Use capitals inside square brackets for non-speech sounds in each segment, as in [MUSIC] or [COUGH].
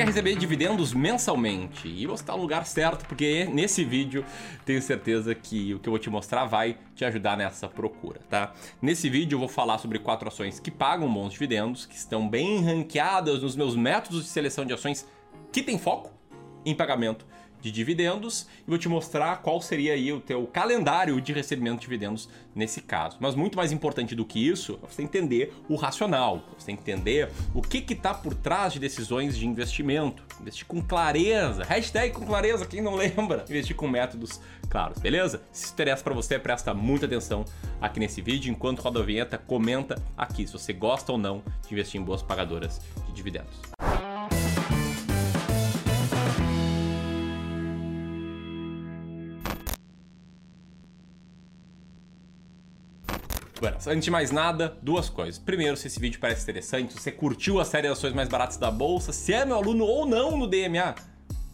quer receber dividendos mensalmente e você está no lugar certo, porque nesse vídeo tenho certeza que o que eu vou te mostrar vai te ajudar nessa procura, tá? Nesse vídeo eu vou falar sobre quatro ações que pagam bons dividendos, que estão bem ranqueadas nos meus métodos de seleção de ações que tem foco em pagamento de dividendos e vou te mostrar qual seria aí o teu calendário de recebimento de dividendos nesse caso. Mas muito mais importante do que isso, você entender o racional, você entender o que está por trás de decisões de investimento. Investir com clareza, hashtag com clareza, quem não [LAUGHS] lembra? Investir com métodos claros, beleza? Se interessa para você, presta muita atenção aqui nesse vídeo. Enquanto roda a vinheta, comenta aqui se você gosta ou não de investir em boas pagadoras de dividendos. Antes de mais nada, duas coisas. Primeiro, se esse vídeo parece interessante, se você curtiu a série de ações mais baratas da bolsa, se é meu aluno ou não no DMA,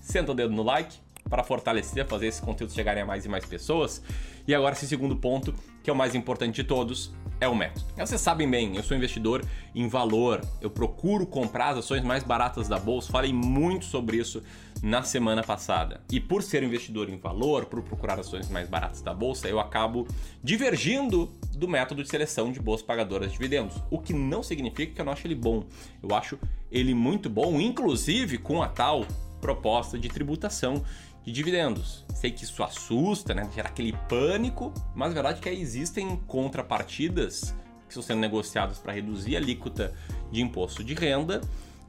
senta o dedo no like para fortalecer, fazer esses conteúdos chegarem a mais e mais pessoas. E agora, esse segundo ponto, que é o mais importante de todos, é o método. Vocês sabem bem, eu sou investidor em valor, eu procuro comprar as ações mais baratas da bolsa, falei muito sobre isso na semana passada. E por ser investidor em valor, por procurar ações mais baratas da bolsa, eu acabo divergindo do método de seleção de boas pagadoras de dividendos, o que não significa que eu não acho ele bom. Eu acho ele muito bom, inclusive com a tal proposta de tributação de dividendos. Sei que isso assusta, né? Gera aquele pânico, mas a verdade é que existem contrapartidas que estão sendo negociadas para reduzir a alíquota de imposto de renda.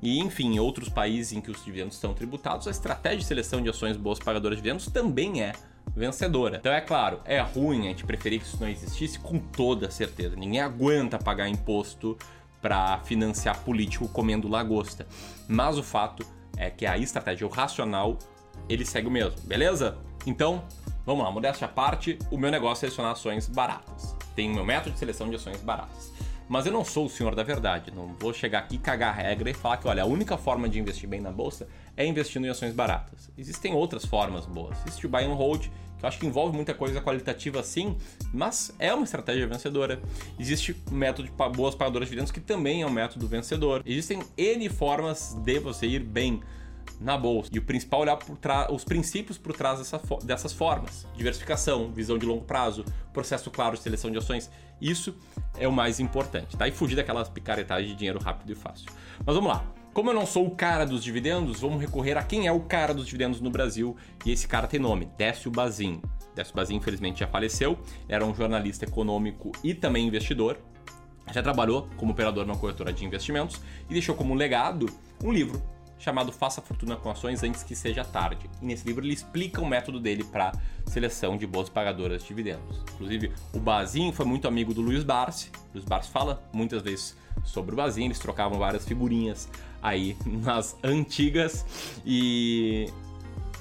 E, enfim, em outros países em que os dividendos estão tributados, a estratégia de seleção de ações boas pagadoras de dividendos também é vencedora. Então é claro, é ruim a gente preferir que isso não existisse com toda certeza. Ninguém aguenta pagar imposto para financiar político comendo lagosta. Mas o fato é que a estratégia, o racional, ele segue o mesmo, beleza? Então, vamos lá, modéstia à parte, o meu negócio é selecionar ações baratas. Tem o meu método de seleção de ações baratas. Mas eu não sou o senhor da verdade, não vou chegar aqui, cagar regra e falar que, olha, a única forma de investir bem na bolsa é investindo em ações baratas. Existem outras formas boas. Existe o buy and hold, que eu acho que envolve muita coisa qualitativa sim, mas é uma estratégia vencedora. Existe o método de boas pagadoras de dividendos, que também é um método vencedor. Existem N formas de você ir bem na bolsa. E o principal é olhar por os princípios por trás dessa fo dessas formas. Diversificação, visão de longo prazo, processo claro de seleção de ações. Isso é o mais importante, tá? E fugir daquelas picaretagens de dinheiro rápido e fácil. Mas vamos lá. Como eu não sou o cara dos dividendos, vamos recorrer a quem é o cara dos dividendos no Brasil. E esse cara tem nome, Décio Bazin. Décio Bazin, infelizmente, já faleceu. Era um jornalista econômico e também investidor. Já trabalhou como operador na corretora de investimentos e deixou como legado um livro chamado Faça Fortuna com Ações Antes que Seja Tarde. E nesse livro ele explica o método dele para seleção de boas pagadoras de dividendos. Inclusive, o Bazin foi muito amigo do Luiz Barsi. Luiz Barsi fala muitas vezes sobre o Bazin, eles trocavam várias figurinhas aí [LAUGHS] nas antigas. E,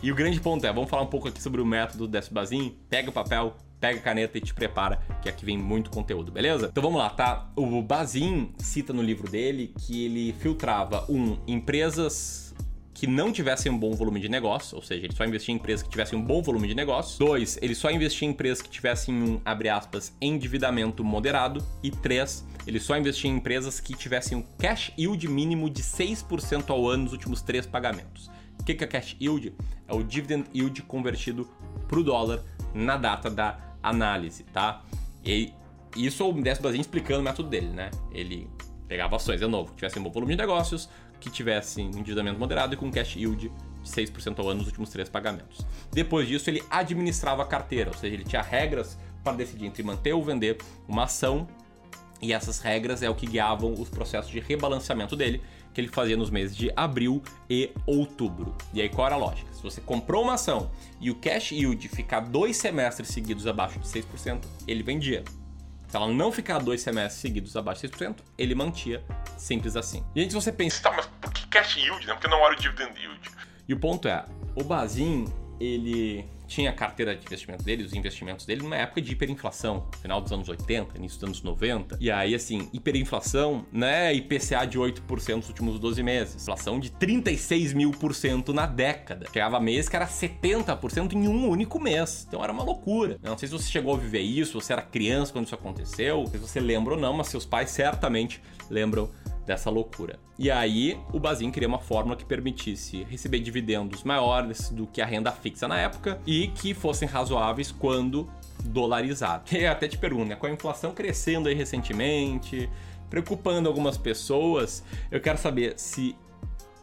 e o grande ponto é, vamos falar um pouco aqui sobre o método desse Bazin. Pega o papel, pega a caneta e te prepara, que aqui vem muito conteúdo, beleza? Então vamos lá, tá? O Bazin cita no livro dele que ele filtrava, um, empresas que não tivessem um bom volume de negócio, ou seja, ele só investia em empresas que tivessem um bom volume de negócio. Dois, ele só investia em empresas que tivessem um, abre aspas, endividamento moderado. E três, ele só investia em empresas que tivessem um cash yield mínimo de 6% ao ano nos últimos três pagamentos. O que é cash yield? É o dividend yield convertido para o dólar na data da análise, tá? E isso é o Décio Bazin explicando o método dele, né? Ele pegava ações, de novo, que tivessem um bom volume de negócios, que tivessem endividamento moderado e com cash yield de 6% ao ano nos últimos três pagamentos. Depois disso, ele administrava a carteira, ou seja, ele tinha regras para decidir entre manter ou vender uma ação, e essas regras é o que guiavam os processos de rebalanceamento dele, que ele fazia nos meses de abril e outubro. E aí qual era a lógica? Se você comprou uma ação e o cash yield ficar dois semestres seguidos abaixo de 6%, ele vendia. Se ela não ficar dois semestres seguidos abaixo de 6%, ele mantia, simples assim. E se você pensa, tá, mas cash yield, né? Porque não olha o dividend yield. E o ponto é, o Bazin, ele tinha a carteira de investimento dele, os investimentos dele, numa época de hiperinflação, final dos anos 80, início dos anos 90. E aí, assim, hiperinflação, né? IPCA de 8% nos últimos 12 meses. Inflação de 36 mil por cento na década. Chegava mês que era 70% em um único mês. Então era uma loucura. Eu não sei se você chegou a viver isso, você era criança quando isso aconteceu, se você lembra ou não, mas seus pais certamente lembram dessa loucura. E aí, o Bazin queria uma fórmula que permitisse receber dividendos maiores do que a renda fixa na época e que fossem razoáveis quando dolarizado. [LAUGHS] E até te pergunto, né, com a inflação crescendo aí recentemente, preocupando algumas pessoas, eu quero saber se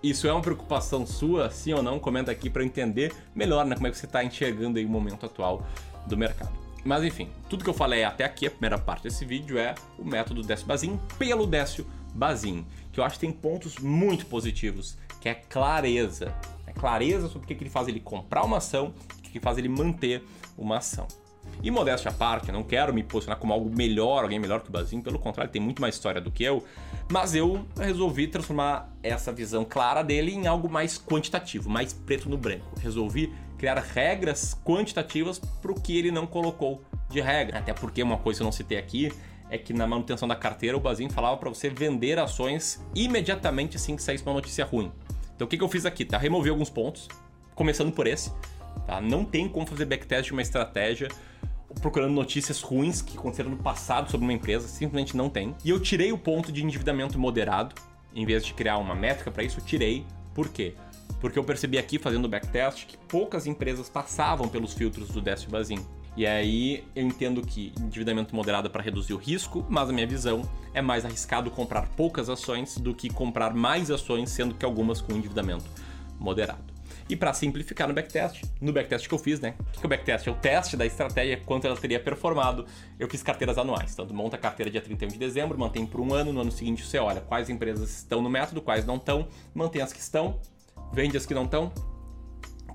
isso é uma preocupação sua, sim ou não? Comenta aqui para entender melhor né, como é que você está enxergando aí o momento atual do mercado. Mas enfim, tudo que eu falei até aqui, a primeira parte desse vídeo é o método Décio Bazin pelo Décio Bazin, que eu acho que tem pontos muito positivos, que é clareza. É clareza sobre o que ele faz ele comprar uma ação, o que faz ele manter uma ação. E modéstia à parte, eu não quero me posicionar como algo melhor, alguém melhor que o Bazin, pelo contrário, tem muito mais história do que eu, mas eu resolvi transformar essa visão clara dele em algo mais quantitativo, mais preto no branco. Resolvi criar regras quantitativas para o que ele não colocou de regra. Até porque uma coisa que eu não citei aqui é que na manutenção da carteira o Bazin falava para você vender ações imediatamente assim que saísse uma notícia ruim. Então o que, que eu fiz aqui? Tá? Removi alguns pontos, começando por esse. Tá? Não tem como fazer backtest de uma estratégia procurando notícias ruins que aconteceram no passado sobre uma empresa, simplesmente não tem. E eu tirei o ponto de endividamento moderado, em vez de criar uma métrica para isso, tirei. Por quê? Porque eu percebi aqui, fazendo o backtest, que poucas empresas passavam pelos filtros do Décio Bazin. E aí eu entendo que endividamento moderado é para reduzir o risco, mas a minha visão é mais arriscado comprar poucas ações do que comprar mais ações, sendo que algumas com endividamento moderado. E para simplificar no backtest, no backtest que eu fiz, né? O que é o backtest? É o teste da estratégia, quanto ela teria performado. Eu fiz carteiras anuais. Então, monta a carteira dia 31 de dezembro, mantém por um ano, no ano seguinte você olha quais empresas estão no método, quais não estão, mantém as que estão, vende as que não estão,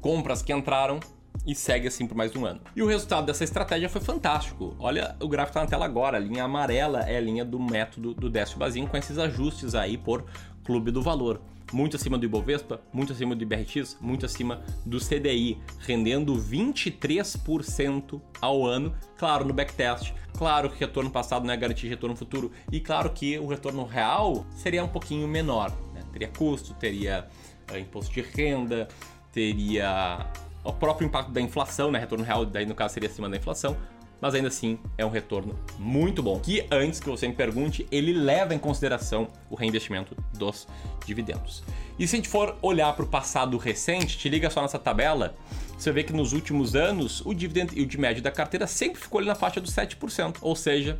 compra as que entraram e segue assim por mais um ano. E o resultado dessa estratégia foi fantástico. Olha, o gráfico está na tela agora. A linha amarela é a linha do método do Décio Bazin com esses ajustes aí por clube do valor. Muito acima do Ibovespa, muito acima do IBRX, muito acima do CDI, rendendo 23% ao ano, claro, no backtest. Claro que retorno passado não é garantia de retorno futuro, e claro que o retorno real seria um pouquinho menor. Né? Teria custo, teria uh, imposto de renda, teria o próprio impacto da inflação, né? Retorno real, daí no caso seria acima da inflação, mas ainda assim é um retorno muito bom. Que antes que você me pergunte, ele leva em consideração o reinvestimento dos dividendos. E se a gente for olhar para o passado recente, te liga só nessa tabela, você vê que nos últimos anos o dividend yield médio da carteira sempre ficou ali na faixa dos 7%, ou seja,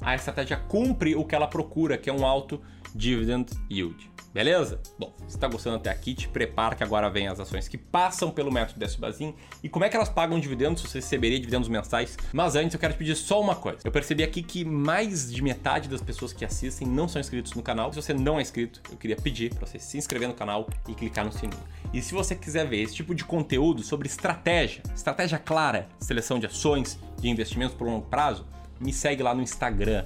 a estratégia cumpre o que ela procura, que é um alto dividend yield. Beleza? Bom, se está gostando até aqui, te prepara que agora vem as ações que passam pelo método Décio e como é que elas pagam dividendos, se você receberia dividendos mensais. Mas antes eu quero te pedir só uma coisa. Eu percebi aqui que mais de metade das pessoas que assistem não são inscritos no canal. Se você não é inscrito, eu queria pedir para você se inscrever no canal e clicar no sininho. E se você quiser ver esse tipo de conteúdo sobre estratégia, estratégia clara, seleção de ações, de investimentos por longo prazo, me segue lá no Instagram,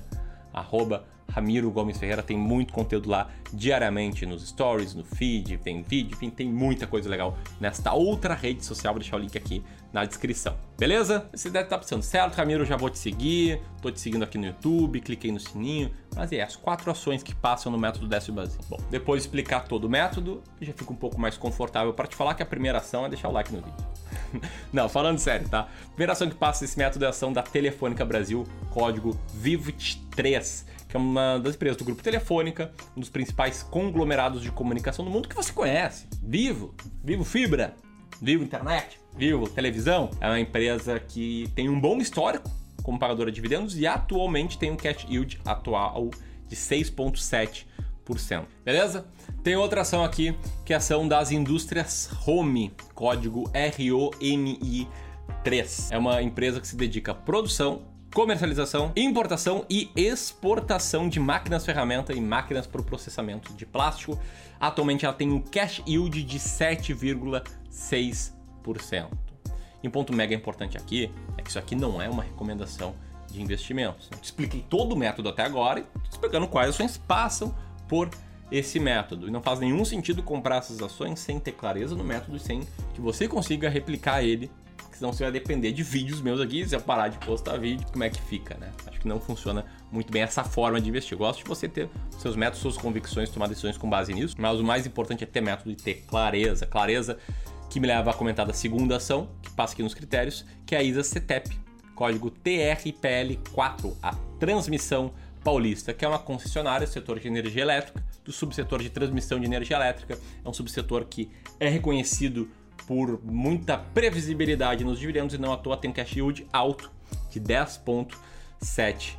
arroba Ramiro Gomes Ferreira tem muito conteúdo lá diariamente nos stories, no feed, tem vídeo, enfim, tem muita coisa legal nesta outra rede social. Vou deixar o link aqui na descrição. Beleza? Você deve estar pensando, certo, Ramiro, já vou te seguir, tô te seguindo aqui no YouTube, cliquei no sininho. Mas é, as quatro ações que passam no método Décio Bazin. Bom, depois de explicar todo o método, já fico um pouco mais confortável para te falar que a primeira ação é deixar o like no vídeo. [LAUGHS] Não, falando sério, tá? Primeira ação que passa esse método é a ação da Telefônica Brasil, código VIVT3 que é uma das empresas do grupo Telefônica, um dos principais conglomerados de comunicação do mundo que você conhece. Vivo, Vivo Fibra, Vivo Internet, Vivo Televisão. É uma empresa que tem um bom histórico como pagadora de dividendos e atualmente tem um cash yield atual de 6,7%. Beleza? Tem outra ação aqui, que é a ação das indústrias Home, código ROMI3. É uma empresa que se dedica à produção, comercialização, importação e exportação de máquinas ferramenta e máquinas para o processamento de plástico. Atualmente ela tem um cash yield de 7,6%. E um ponto mega importante aqui é que isso aqui não é uma recomendação de investimentos. Eu te expliquei todo o método até agora e explicando quais ações passam por esse método. E não faz nenhum sentido comprar essas ações sem ter clareza no método e sem que você consiga replicar ele senão você vai depender de vídeos meus aqui, se eu parar de postar vídeo, como é que fica, né? Acho que não funciona muito bem essa forma de investir. Eu gosto de você ter seus métodos, suas convicções, tomar decisões com base nisso, mas o mais importante é ter método e ter clareza. Clareza que me leva a comentar da segunda ação, que passa aqui nos critérios, que é a ISA CETEP, código TRPL4, a transmissão Paulista, que é uma concessionária do setor de energia elétrica, do subsetor de transmissão de energia elétrica. É um subsetor que é reconhecido por muita previsibilidade nos dividendos e não à toa tem um cash yield alto de 10,7%.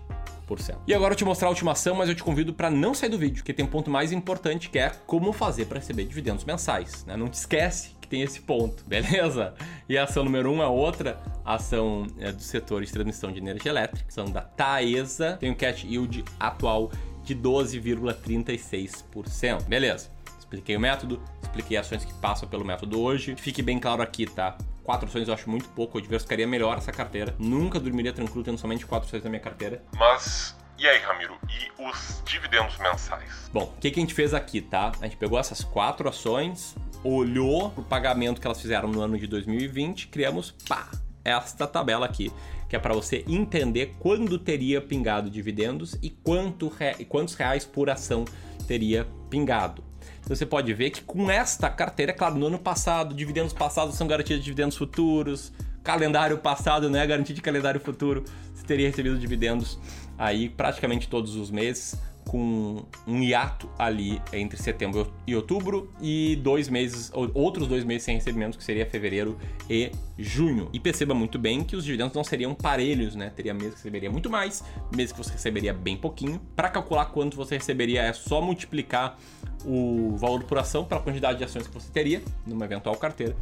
E agora eu te mostrar a última ação, mas eu te convido para não sair do vídeo, porque tem um ponto mais importante que é como fazer para receber dividendos mensais. Né? Não te esquece tem esse ponto, [LAUGHS] beleza? E a ação número 1 um é outra ação é, do setor de transmissão de energia elétrica, ação da Taesa, tem um cash yield atual de 12,36%. Beleza. Expliquei o método, expliquei ações que passam pelo método hoje. Fique bem claro aqui, tá? Quatro ações eu acho muito pouco, eu diversificaria melhor essa carteira. Nunca dormiria tranquilo tendo somente quatro ações na minha carteira. Mas e aí, Ramiro, e os dividendos mensais? Bom, o que, que a gente fez aqui, tá? A gente pegou essas quatro ações, olhou o pagamento que elas fizeram no ano de 2020, criamos, pá, esta tabela aqui, que é para você entender quando teria pingado dividendos e quanto re... quantos reais por ação teria pingado. Então você pode ver que com esta carteira, é claro, no ano passado, dividendos passados são garantidos de dividendos futuros, calendário passado não é garantia de calendário futuro, você teria recebido dividendos aí praticamente todos os meses com um hiato ali entre setembro e outubro e dois meses, outros dois meses sem recebimento, que seria fevereiro e junho. E perceba muito bem que os dividendos não seriam parelhos, né? Teria meses que receberia muito mais, meses que você receberia bem pouquinho. Para calcular quanto você receberia é só multiplicar o valor por ação pela quantidade de ações que você teria numa eventual carteira.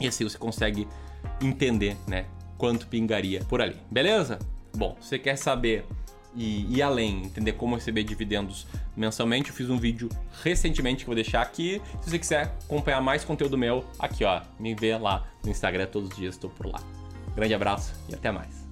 E assim você consegue entender, né, quanto pingaria por ali. Beleza? Bom, você quer saber e ir além, entender como receber dividendos mensalmente, eu fiz um vídeo recentemente que vou deixar aqui. Se você quiser acompanhar mais conteúdo meu, aqui ó, me vê lá no Instagram todos os dias, estou por lá. Grande abraço e até mais.